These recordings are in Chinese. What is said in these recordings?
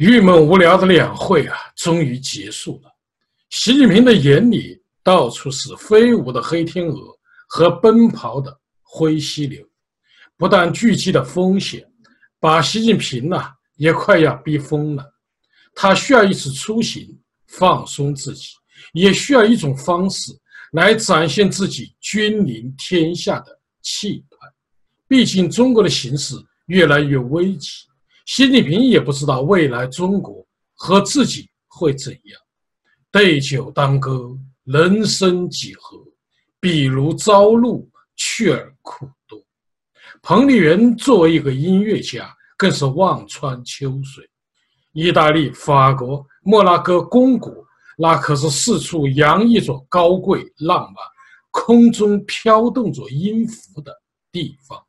郁闷无聊的两会啊，终于结束了。习近平的眼里到处是飞舞的黑天鹅和奔跑的灰犀牛，不但聚集的风险，把习近平呐也快要逼疯了。他需要一次出行放松自己，也需要一种方式来展现自己君临天下的气派。毕竟中国的形势越来越危急。习近平也不知道未来中国和自己会怎样。对酒当歌，人生几何？比如朝露，去而苦多。彭丽媛作为一个音乐家，更是望穿秋水。意大利、法国、莫拉哥、公国，那可是四处洋溢着高贵浪漫、空中飘动着音符的地方。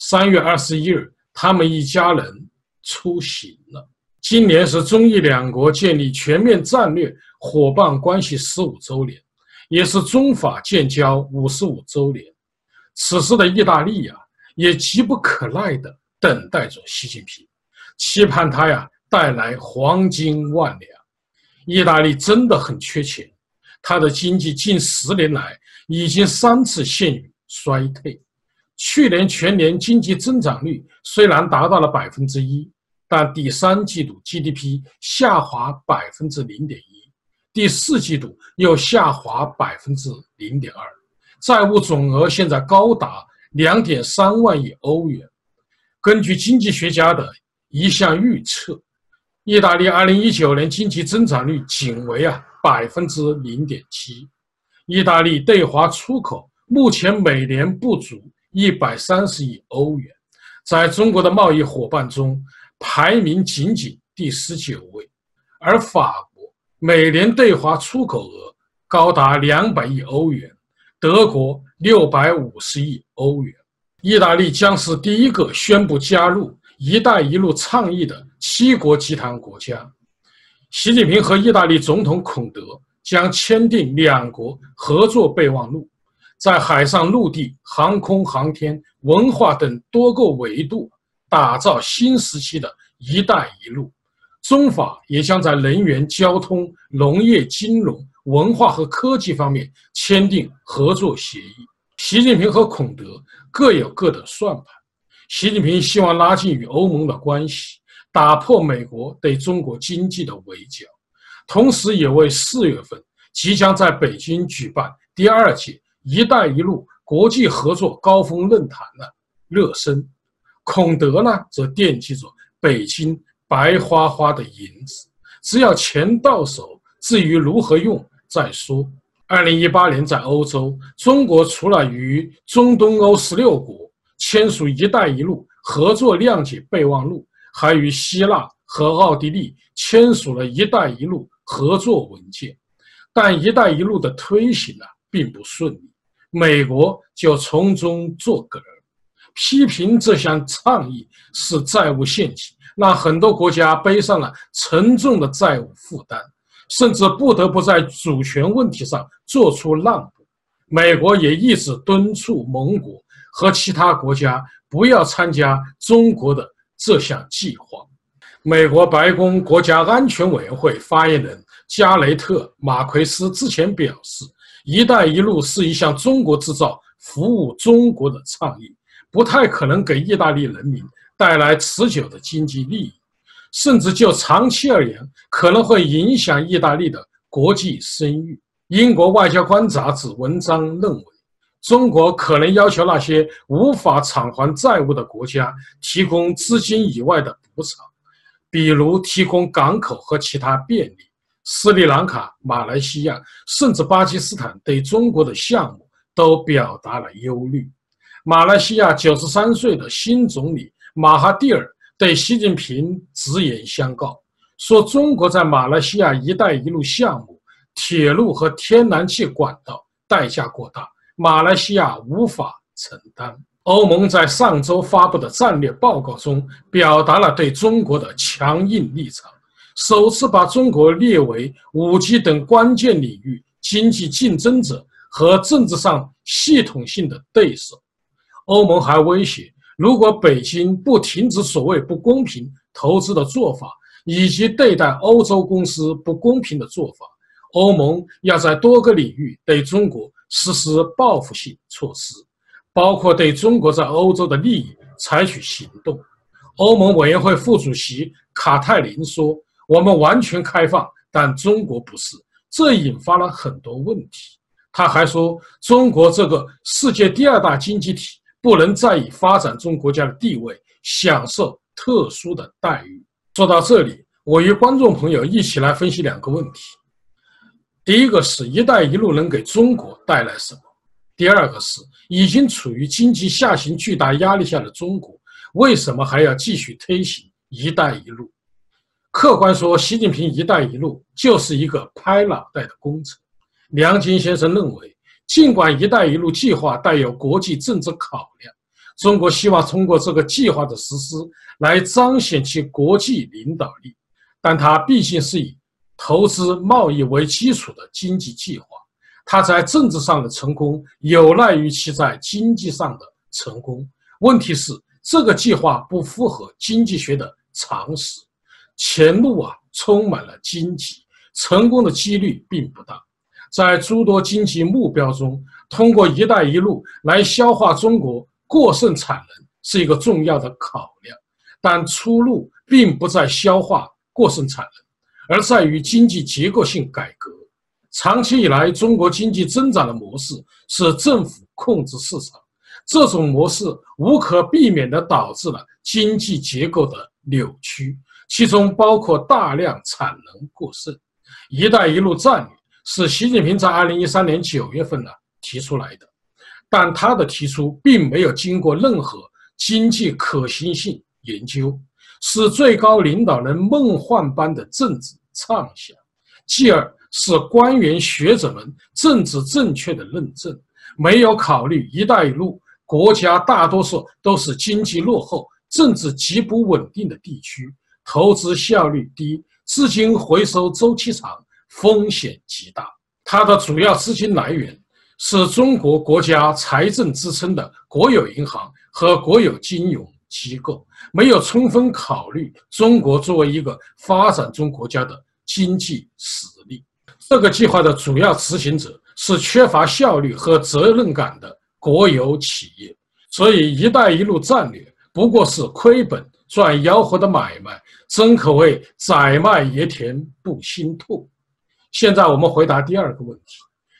三月二十一日，他们一家人。出行了。今年是中意两国建立全面战略伙伴关系十五周年，也是中法建交五十五周年。此时的意大利呀，也急不可耐地等待着习近平，期盼他呀带来黄金万两。意大利真的很缺钱，它的经济近十年来已经三次陷于衰退。去年全年经济增长率虽然达到了百分之一。但第三季度 GDP 下滑百分之零点一，第四季度又下滑百分之零点二，债务总额现在高达两点三万亿欧元。根据经济学家的一项预测，意大利二零一九年经济增长率仅为啊百分之零点七。意大利对华出口目前每年不足一百三十亿欧元，在中国的贸易伙伴中。排名仅仅第十九位，而法国每年对华出口额高达两百亿欧元，德国六百五十亿欧元，意大利将是第一个宣布加入“一带一路”倡议的七国集团国家。习近平和意大利总统孔德将签订两国合作备忘录，在海上、陆地、航空航天、文化等多个维度。打造新时期的一带一路，中法也将在能源、交通、农业、金融、文化和科技方面签订合作协议。习近平和孔德各有各的算盘。习近平希望拉近与欧盟的关系，打破美国对中国经济的围剿，同时也为四月份即将在北京举办第二届“一带一路”国际合作高峰论坛的热身。孔德呢，则惦记着北京白花花的银子，只要钱到手，至于如何用再说。二零一八年在欧洲，中国除了与中东欧十六国签署“一带一路”合作谅解备忘录，还与希腊和奥地利签署了一带一路合作文件。但“一带一路”的推行呢，并不顺利，美国就从中作梗。批评这项倡议是债务陷阱，让很多国家背上了沉重的债务负担，甚至不得不在主权问题上做出让步。美国也一直敦促盟国和其他国家不要参加中国的这项计划。美国白宫国家安全委员会发言人加雷特·马奎斯之前表示：“一带一路是一项中国制造、服务中国的倡议。”不太可能给意大利人民带来持久的经济利益，甚至就长期而言，可能会影响意大利的国际声誉。英国外交官杂志文章认为，中国可能要求那些无法偿还债务的国家提供资金以外的补偿，比如提供港口和其他便利。斯里兰卡、马来西亚甚至巴基斯坦对中国的项目都表达了忧虑。马来西亚九十三岁的新总理马哈蒂尔对习近平直言相告，说中国在马来西亚“一带一路”项目、铁路和天然气管道代价过大，马来西亚无法承担。欧盟在上周发布的战略报告中，表达了对中国的强硬立场，首次把中国列为五 G 等关键领域经济竞争者和政治上系统性的对手。欧盟还威胁，如果北京不停止所谓不公平投资的做法，以及对待欧洲公司不公平的做法，欧盟要在多个领域对中国实施报复性措施，包括对中国在欧洲的利益采取行动。欧盟委员会副主席卡泰林说：“我们完全开放，但中国不是。”这引发了很多问题。他还说：“中国这个世界第二大经济体，不能再以发展中国家的地位享受特殊的待遇。”说到这里，我与观众朋友一起来分析两个问题：第一个是“一带一路”能给中国带来什么？第二个是已经处于经济下行巨大压力下的中国。为什么还要继续推行“一带一路”？客观说，习近平“一带一路”就是一个拍脑袋的工程。梁金先生认为，尽管“一带一路”计划带有国际政治考量，中国希望通过这个计划的实施来彰显其国际领导力，但它毕竟是以投资贸易为基础的经济计划，它在政治上的成功有赖于其在经济上的成功。问题是。这个计划不符合经济学的常识，前路啊充满了荆棘，成功的几率并不大。在诸多经济目标中，通过“一带一路”来消化中国过剩产能是一个重要的考量，但出路并不在消化过剩产能，而在于经济结构性改革。长期以来，中国经济增长的模式是政府控制市场。这种模式无可避免地导致了经济结构的扭曲，其中包括大量产能过剩。“一带一路”战略是习近平在2013年9月份呢提出来的，但他的提出并没有经过任何经济可行性研究，是最高领导人梦幻般的政治畅想，继而是官员学者们政治正确的论证，没有考虑“一带一路”。国家大多数都是经济落后、政治极不稳定的地区，投资效率低，资金回收周期长，风险极大。它的主要资金来源是中国国家财政支撑的国有银行和国有金融机构，没有充分考虑中国作为一个发展中国家的经济实力。这个计划的主要执行者是缺乏效率和责任感的。国有企业，所以“一带一路”战略不过是亏本赚吆喝的买卖，真可谓宰卖爷田不心痛。现在我们回答第二个问题：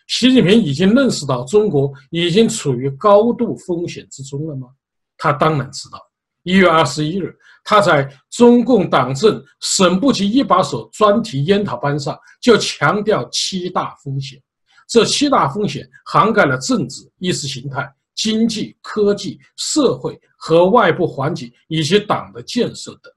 习近平已经认识到中国已经处于高度风险之中了吗？他当然知道。一月二十一日，他在中共党政省部级一把手专题研讨班上就强调七大风险。这七大风险涵盖了政治、意识形态、经济、科技、社会和外部环境以及党的建设等。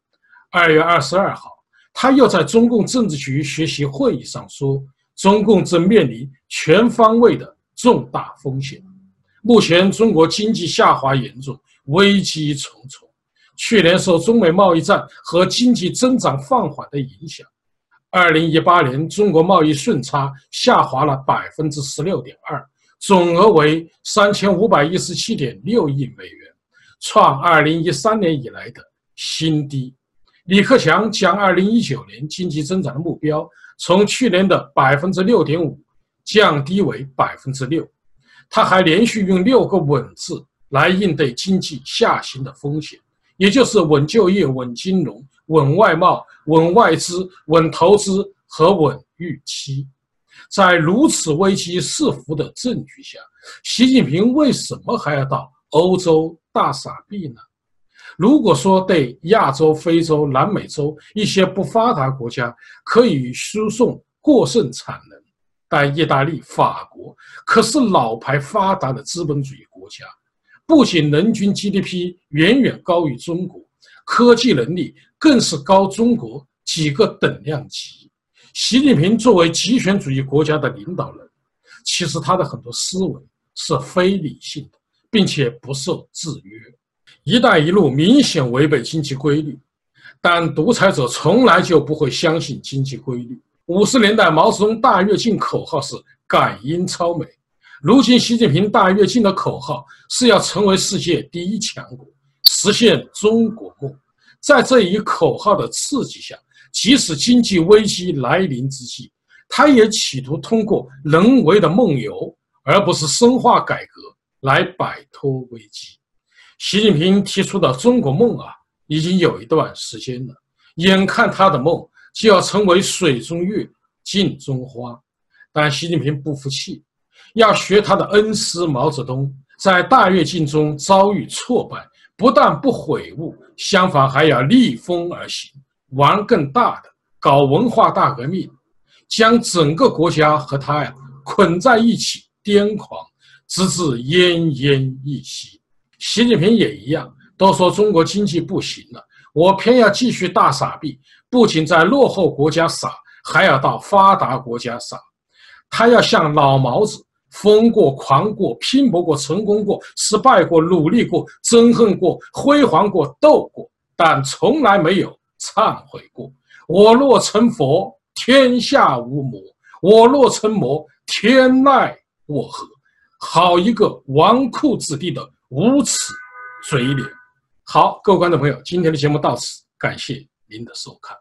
二月二十二号，他又在中共政治局学习会议上说：“中共正面临全方位的重大风险。目前，中国经济下滑严重，危机重重。去年受中美贸易战和经济增长放缓的影响。”二零一八年，中国贸易顺差下滑了百分之十六点二，总额为三千五百一十七点六亿美元，创二零一三年以来的新低。李克强将二零一九年经济增长的目标从去年的百分之六点五降低为百分之六。他还连续用六个“稳”字来应对经济下行的风险，也就是稳就业、稳金融。稳外贸、稳外资、稳投资和稳预期，在如此危机四伏的证据下，习近平为什么还要到欧洲大傻逼呢？如果说对亚洲、非洲、南美洲一些不发达国家可以输送过剩产能，但意大利、法国可是老牌发达的资本主义国家，不仅人均 GDP 远远高于中国。科技能力更是高中国几个等量级。习近平作为极权主义国家的领导人，其实他的很多思维是非理性的，并且不受制约。“一带一路”明显违背经济规律，但独裁者从来就不会相信经济规律。五十年代毛泽东大跃进口号是“感应超美”，如今习近平大跃进的口号是要成为世界第一强国。实现中国梦，在这一口号的刺激下，即使经济危机来临之际，他也企图通过人为的梦游，而不是深化改革来摆脱危机。习近平提出的中国梦啊，已经有一段时间了，眼看他的梦就要成为水中月、镜中花，但习近平不服气，要学他的恩师毛泽东，在大跃进中遭遇挫败，不但不悔悟，相反还要逆风而行，玩更大的，搞文化大革命，将整个国家和他呀捆在一起，癫狂，直至奄奄一息。习近平也一样，都说中国经济不行了，我偏要继续大傻逼，不仅在落后国家傻，还要到发达国家傻。他要像老毛子，疯过、狂过、拼搏过、成功过、失败过、努力过、憎恨过、辉煌过、斗过，但从来没有忏悔过。我若成佛，天下无魔；我若成魔，天奈我何？好一个纨绔子弟的！无耻嘴脸！好，各位观众朋友，今天的节目到此，感谢您的收看。